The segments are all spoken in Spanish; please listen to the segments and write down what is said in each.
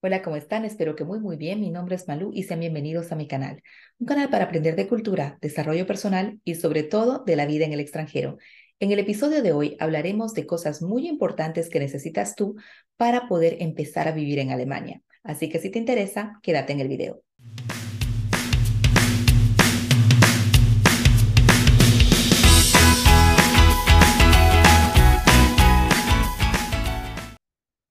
Hola, ¿cómo están? Espero que muy muy bien. Mi nombre es Malú y sean bienvenidos a mi canal. Un canal para aprender de cultura, desarrollo personal y sobre todo de la vida en el extranjero. En el episodio de hoy hablaremos de cosas muy importantes que necesitas tú para poder empezar a vivir en Alemania. Así que si te interesa, quédate en el video.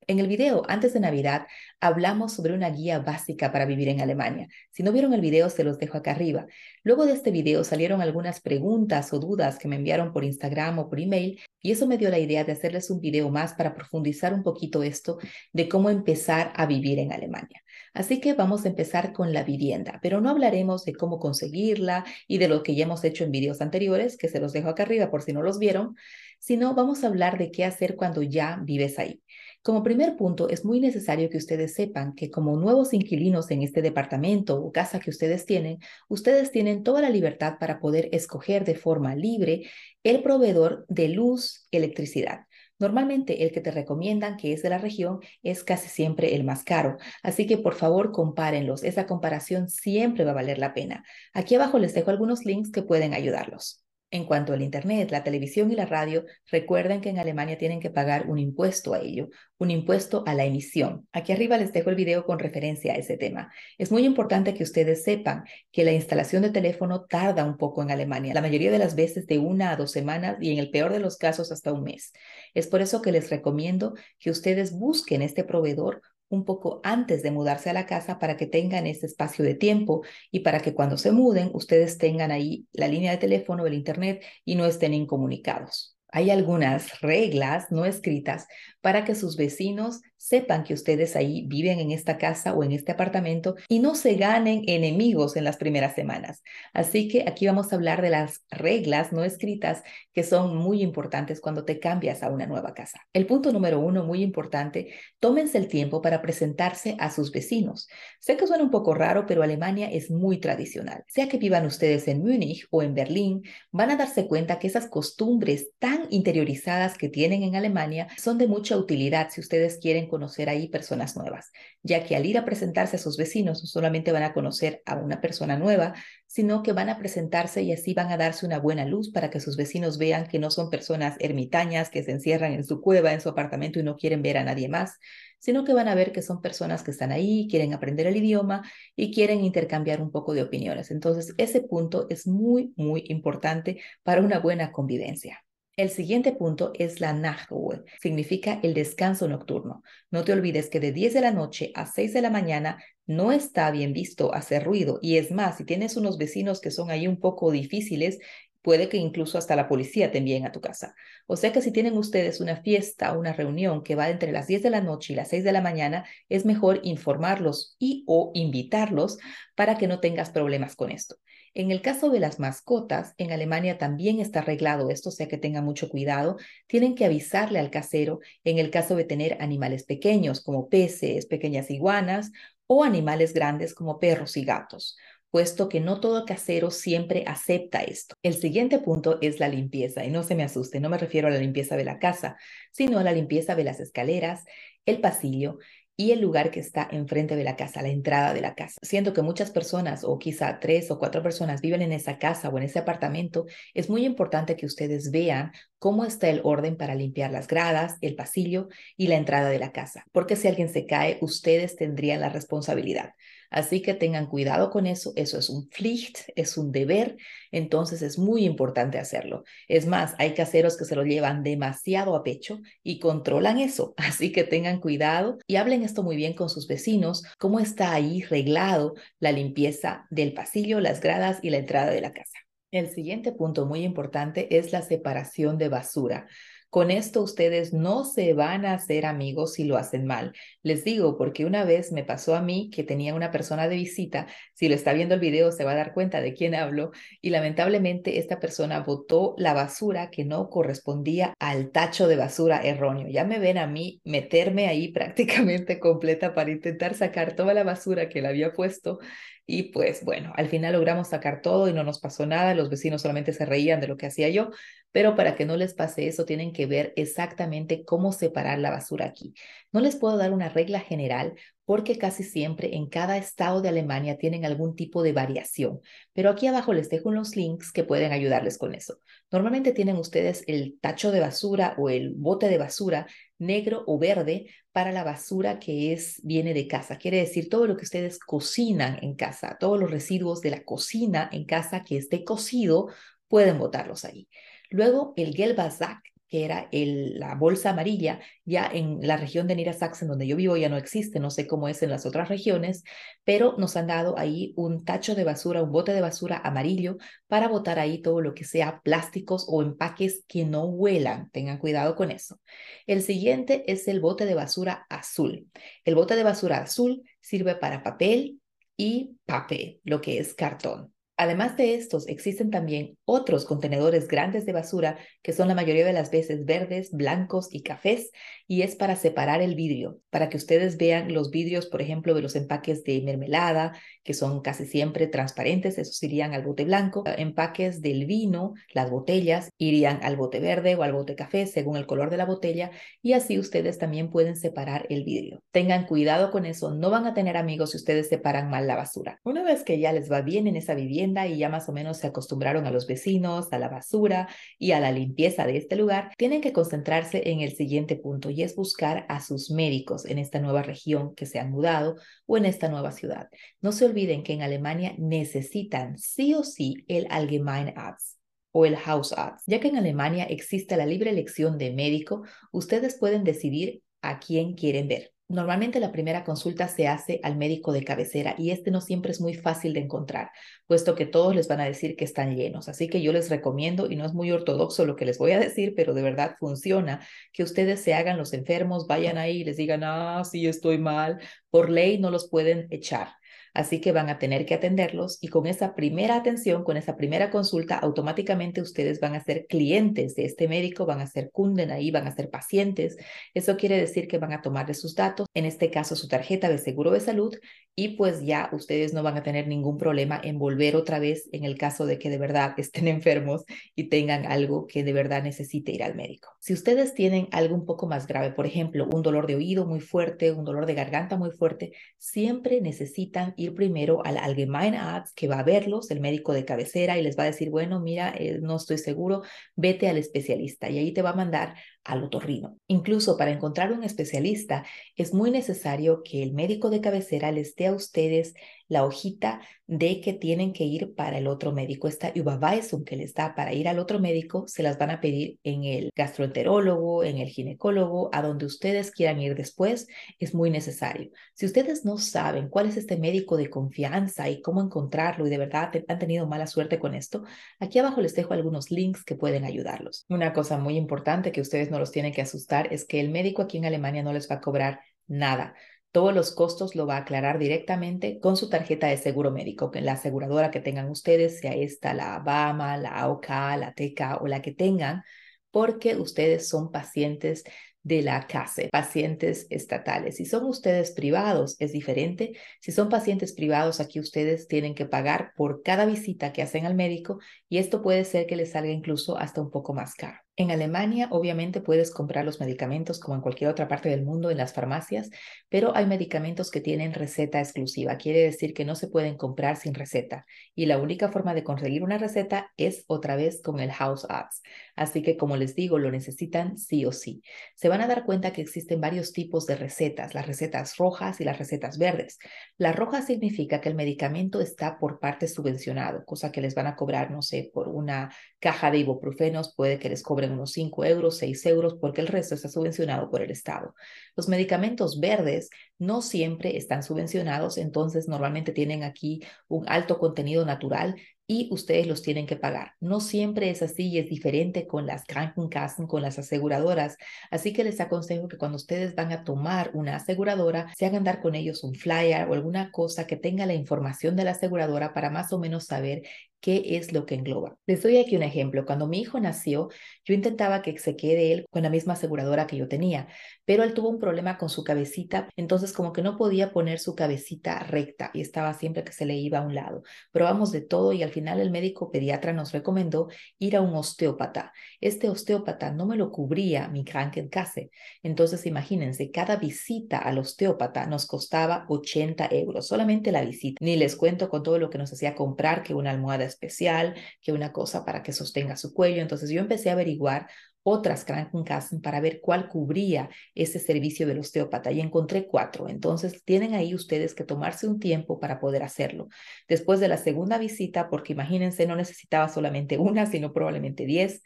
En el video antes de Navidad hablamos sobre una guía básica para vivir en Alemania. Si no vieron el video, se los dejo acá arriba. Luego de este video salieron algunas preguntas o dudas que me enviaron por Instagram o por email y eso me dio la idea de hacerles un video más para profundizar un poquito esto de cómo empezar a vivir en Alemania. Así que vamos a empezar con la vivienda, pero no hablaremos de cómo conseguirla y de lo que ya hemos hecho en videos anteriores, que se los dejo acá arriba por si no los vieron, sino vamos a hablar de qué hacer cuando ya vives ahí. Como primer punto, es muy necesario que ustedes sepan que como nuevos inquilinos en este departamento o casa que ustedes tienen, ustedes tienen toda la libertad para poder escoger de forma libre el proveedor de luz, electricidad. Normalmente el que te recomiendan que es de la región es casi siempre el más caro, así que por favor compárenlos, esa comparación siempre va a valer la pena. Aquí abajo les dejo algunos links que pueden ayudarlos. En cuanto al Internet, la televisión y la radio, recuerden que en Alemania tienen que pagar un impuesto a ello, un impuesto a la emisión. Aquí arriba les dejo el video con referencia a ese tema. Es muy importante que ustedes sepan que la instalación de teléfono tarda un poco en Alemania, la mayoría de las veces de una a dos semanas y en el peor de los casos hasta un mes. Es por eso que les recomiendo que ustedes busquen este proveedor un poco antes de mudarse a la casa para que tengan ese espacio de tiempo y para que cuando se muden ustedes tengan ahí la línea de teléfono, el internet y no estén incomunicados. Hay algunas reglas no escritas para que sus vecinos sepan que ustedes ahí viven en esta casa o en este apartamento y no se ganen enemigos en las primeras semanas. Así que aquí vamos a hablar de las reglas no escritas que son muy importantes cuando te cambias a una nueva casa. El punto número uno, muy importante, tómense el tiempo para presentarse a sus vecinos. Sé que suena un poco raro, pero Alemania es muy tradicional. Sea que vivan ustedes en Múnich o en Berlín, van a darse cuenta que esas costumbres tan interiorizadas que tienen en Alemania son de mucha utilidad si ustedes quieren conocer ahí personas nuevas, ya que al ir a presentarse a sus vecinos no solamente van a conocer a una persona nueva, sino que van a presentarse y así van a darse una buena luz para que sus vecinos vean que no son personas ermitañas que se encierran en su cueva, en su apartamento y no quieren ver a nadie más, sino que van a ver que son personas que están ahí, quieren aprender el idioma y quieren intercambiar un poco de opiniones. Entonces, ese punto es muy, muy importante para una buena convivencia. El siguiente punto es la Nachtruhe, significa el descanso nocturno. No te olvides que de 10 de la noche a 6 de la mañana no está bien visto hacer ruido y es más, si tienes unos vecinos que son ahí un poco difíciles, puede que incluso hasta la policía te envíen a tu casa. O sea que si tienen ustedes una fiesta, una reunión que va entre las 10 de la noche y las 6 de la mañana, es mejor informarlos y o invitarlos para que no tengas problemas con esto. En el caso de las mascotas, en Alemania también está arreglado esto, o sea que tengan mucho cuidado. Tienen que avisarle al casero en el caso de tener animales pequeños como peces, pequeñas iguanas o animales grandes como perros y gatos puesto que no todo casero siempre acepta esto. El siguiente punto es la limpieza, y no se me asuste, no me refiero a la limpieza de la casa, sino a la limpieza de las escaleras, el pasillo y el lugar que está enfrente de la casa, la entrada de la casa. Siendo que muchas personas o quizá tres o cuatro personas viven en esa casa o en ese apartamento, es muy importante que ustedes vean cómo está el orden para limpiar las gradas, el pasillo y la entrada de la casa, porque si alguien se cae, ustedes tendrían la responsabilidad. Así que tengan cuidado con eso, eso es un Pflicht, es un deber, entonces es muy importante hacerlo. Es más, hay caseros que se lo llevan demasiado a pecho y controlan eso, así que tengan cuidado y hablen esto muy bien con sus vecinos, cómo está ahí reglado la limpieza del pasillo, las gradas y la entrada de la casa. El siguiente punto muy importante es la separación de basura. Con esto ustedes no se van a hacer amigos si lo hacen mal. Les digo porque una vez me pasó a mí que tenía una persona de visita, si lo está viendo el video se va a dar cuenta de quién hablo, y lamentablemente esta persona botó la basura que no correspondía al tacho de basura erróneo. Ya me ven a mí meterme ahí prácticamente completa para intentar sacar toda la basura que le había puesto Y pues bueno, al final logramos sacar todo y no nos pasó nada. Los vecinos solamente se reían de lo que hacía yo, pero para que no les pase eso, tienen que ver exactamente cómo separar la basura aquí. No les puedo dar una regla general porque casi siempre en cada estado de Alemania tienen algún tipo de variación, pero aquí abajo les dejo unos links que pueden ayudarles con eso. Normalmente tienen ustedes el tacho de basura o el bote de basura negro o verde para la basura que es viene de casa. Quiere decir todo lo que ustedes cocinan en casa, todos los residuos de la cocina en casa que esté cocido, pueden botarlos ahí. Luego el Gelbazak, que era el, la bolsa amarilla, ya en la región de Niedersachsen, donde yo vivo, ya no existe, no sé cómo es en las otras regiones, pero nos han dado ahí un tacho de basura, un bote de basura amarillo para botar ahí todo lo que sea plásticos o empaques que no huelan. Tengan cuidado con eso. El siguiente es el bote de basura azul. El bote de basura azul sirve para papel y papel, lo que es cartón. Además de estos, existen también otros contenedores grandes de basura que son la mayoría de las veces verdes, blancos y cafés y es para separar el vidrio, para que ustedes vean los vidrios, por ejemplo, de los empaques de mermelada, que son casi siempre transparentes, esos irían al bote blanco, empaques del vino, las botellas irían al bote verde o al bote café según el color de la botella y así ustedes también pueden separar el vidrio. Tengan cuidado con eso, no van a tener amigos si ustedes separan mal la basura. Una vez que ya les va bien en esa vivienda, y ya más o menos se acostumbraron a los vecinos, a la basura y a la limpieza de este lugar, tienen que concentrarse en el siguiente punto y es buscar a sus médicos en esta nueva región que se han mudado o en esta nueva ciudad. No se olviden que en Alemania necesitan sí o sí el Allgemeinarzt o el Hausarzt. Ya que en Alemania existe la libre elección de médico, ustedes pueden decidir a quién quieren ver. Normalmente la primera consulta se hace al médico de cabecera y este no siempre es muy fácil de encontrar, puesto que todos les van a decir que están llenos. Así que yo les recomiendo, y no es muy ortodoxo lo que les voy a decir, pero de verdad funciona, que ustedes se hagan los enfermos, vayan ahí y les digan, ah, sí, estoy mal. Por ley no los pueden echar. Así que van a tener que atenderlos y con esa primera atención, con esa primera consulta, automáticamente ustedes van a ser clientes de este médico, van a ser cunden ahí, van a ser pacientes. Eso quiere decir que van a tomarle sus datos, en este caso su tarjeta de seguro de salud, y pues ya ustedes no van a tener ningún problema en volver otra vez en el caso de que de verdad estén enfermos y tengan algo que de verdad necesite ir al médico. Si ustedes tienen algo un poco más grave, por ejemplo, un dolor de oído muy fuerte, un dolor de garganta muy fuerte, siempre necesitan ir primero al Allgemeinarzt que va a verlos, el médico de cabecera, y les va a decir, bueno, mira, eh, no estoy seguro, vete al especialista y ahí te va a mandar al otorrino. Incluso para encontrar un especialista es muy necesario que el médico de cabecera les dé a ustedes la hojita de que tienen que ir para el otro médico. Esta Überweisung que les da para ir al otro médico se las van a pedir en el gastroenterólogo, en el ginecólogo, a donde ustedes quieran ir después, es muy necesario. Si ustedes no saben cuál es este médico de confianza y cómo encontrarlo y de verdad han tenido mala suerte con esto, aquí abajo les dejo algunos links que pueden ayudarlos. Una cosa muy importante que ustedes no los tienen que asustar es que el médico aquí en Alemania no les va a cobrar nada. Todos los costos lo va a aclarar directamente con su tarjeta de seguro médico, que la aseguradora que tengan ustedes, sea esta la Bama, la AOK, la TECA o la que tengan, porque ustedes son pacientes de la CASE, pacientes estatales. Si son ustedes privados, es diferente. Si son pacientes privados, aquí ustedes tienen que pagar por cada visita que hacen al médico y esto puede ser que les salga incluso hasta un poco más caro. En Alemania, obviamente, puedes comprar los medicamentos como en cualquier otra parte del mundo en las farmacias, pero hay medicamentos que tienen receta exclusiva. Quiere decir que no se pueden comprar sin receta. Y la única forma de conseguir una receta es otra vez con el House Apps. Así que, como les digo, lo necesitan sí o sí. Se van a dar cuenta que existen varios tipos de recetas, las recetas rojas y las recetas verdes. La roja significa que el medicamento está por parte subvencionado, cosa que les van a cobrar, no sé, por una caja de ibuprofenos, puede que les cobren unos 5 euros, 6 euros, porque el resto está subvencionado por el Estado. Los medicamentos verdes no siempre están subvencionados, entonces normalmente tienen aquí un alto contenido natural y ustedes los tienen que pagar. No siempre es así y es diferente con las Krankenkassen, con las aseguradoras. Así que les aconsejo que cuando ustedes van a tomar una aseguradora, se hagan dar con ellos un flyer o alguna cosa que tenga la información de la aseguradora para más o menos saber qué es lo que engloba. Les doy aquí un ejemplo. Cuando mi hijo nació, yo intentaba que se quede él con la misma aseguradora que yo tenía, pero él tuvo un problema con su cabecita, entonces como que no podía poner su cabecita recta y estaba siempre que se le iba a un lado. Probamos de todo y al final el médico pediatra nos recomendó ir a un osteópata. Este osteópata no me lo cubría mi Krankenkasse. Entonces imagínense, cada visita al osteópata nos costaba 80 euros, solamente la visita. Ni les cuento con todo lo que nos hacía comprar, que una almohada especial, que una cosa para que sostenga su cuello. Entonces yo empecé a averiguar otras Krankenkassen para ver cuál cubría ese servicio del osteópata y encontré cuatro. Entonces tienen ahí ustedes que tomarse un tiempo para poder hacerlo. Después de la segunda visita, porque imagínense, no necesitaba solamente una, sino probablemente diez,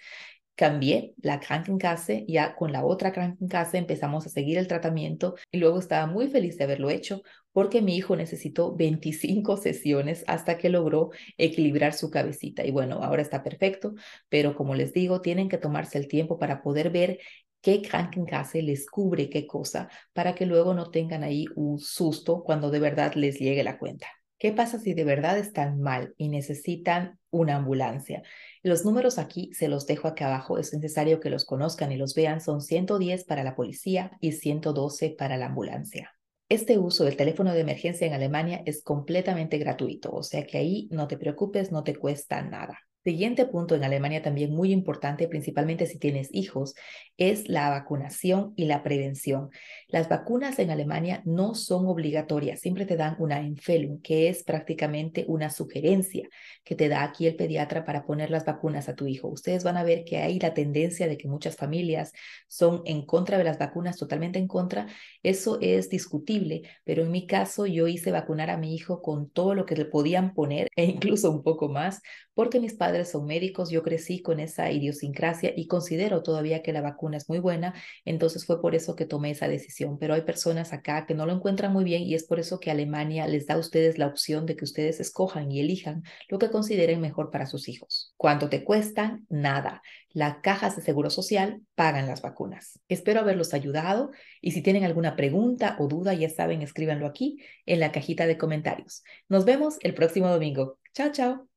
cambié la Krankenkasse, ya con la otra Krankenkasse empezamos a seguir el tratamiento y luego estaba muy feliz de haberlo hecho porque mi hijo necesitó 25 sesiones hasta que logró equilibrar su cabecita. Y bueno, ahora está perfecto, pero como les digo, tienen que tomarse el tiempo para poder ver qué Krankenkasse les cubre qué cosa, para que luego no tengan ahí un susto cuando de verdad les llegue la cuenta. ¿Qué pasa si de verdad están mal y necesitan una ambulancia? Los números aquí se los dejo aquí abajo, es necesario que los conozcan y los vean, son 110 para la policía y 112 para la ambulancia. Este uso del teléfono de emergencia en Alemania es completamente gratuito, o sea que ahí no te preocupes, no te cuesta nada. Siguiente punto en Alemania también muy importante, principalmente si tienes hijos, es la vacunación y la prevención. Las vacunas en Alemania no son obligatorias, siempre te dan una Empfehlung, que es prácticamente una sugerencia que te da aquí el pediatra para poner las vacunas a tu hijo. Ustedes van a ver que hay la tendencia de que muchas familias son en contra de las vacunas, totalmente en contra. Eso es discutible, pero en mi caso yo hice vacunar a mi hijo con todo lo que le podían poner e incluso un poco más, porque mis padres son médicos, yo crecí con esa idiosincrasia y considero todavía que la vacuna es muy buena, entonces fue por eso que tomé esa decisión. Pero hay personas acá que no lo encuentran muy bien y es por eso que Alemania les da a ustedes la opción de que ustedes escojan y elijan lo que consideren mejor para sus hijos. ¿Cuánto te cuestan? Nada. Las cajas de seguro social pagan las vacunas. Espero haberlos ayudado y si tienen alguna pregunta o duda, ya saben, escríbanlo aquí en la cajita de comentarios. Nos vemos el próximo domingo. Chao, chao.